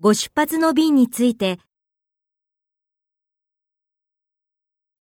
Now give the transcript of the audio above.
ご出発の便について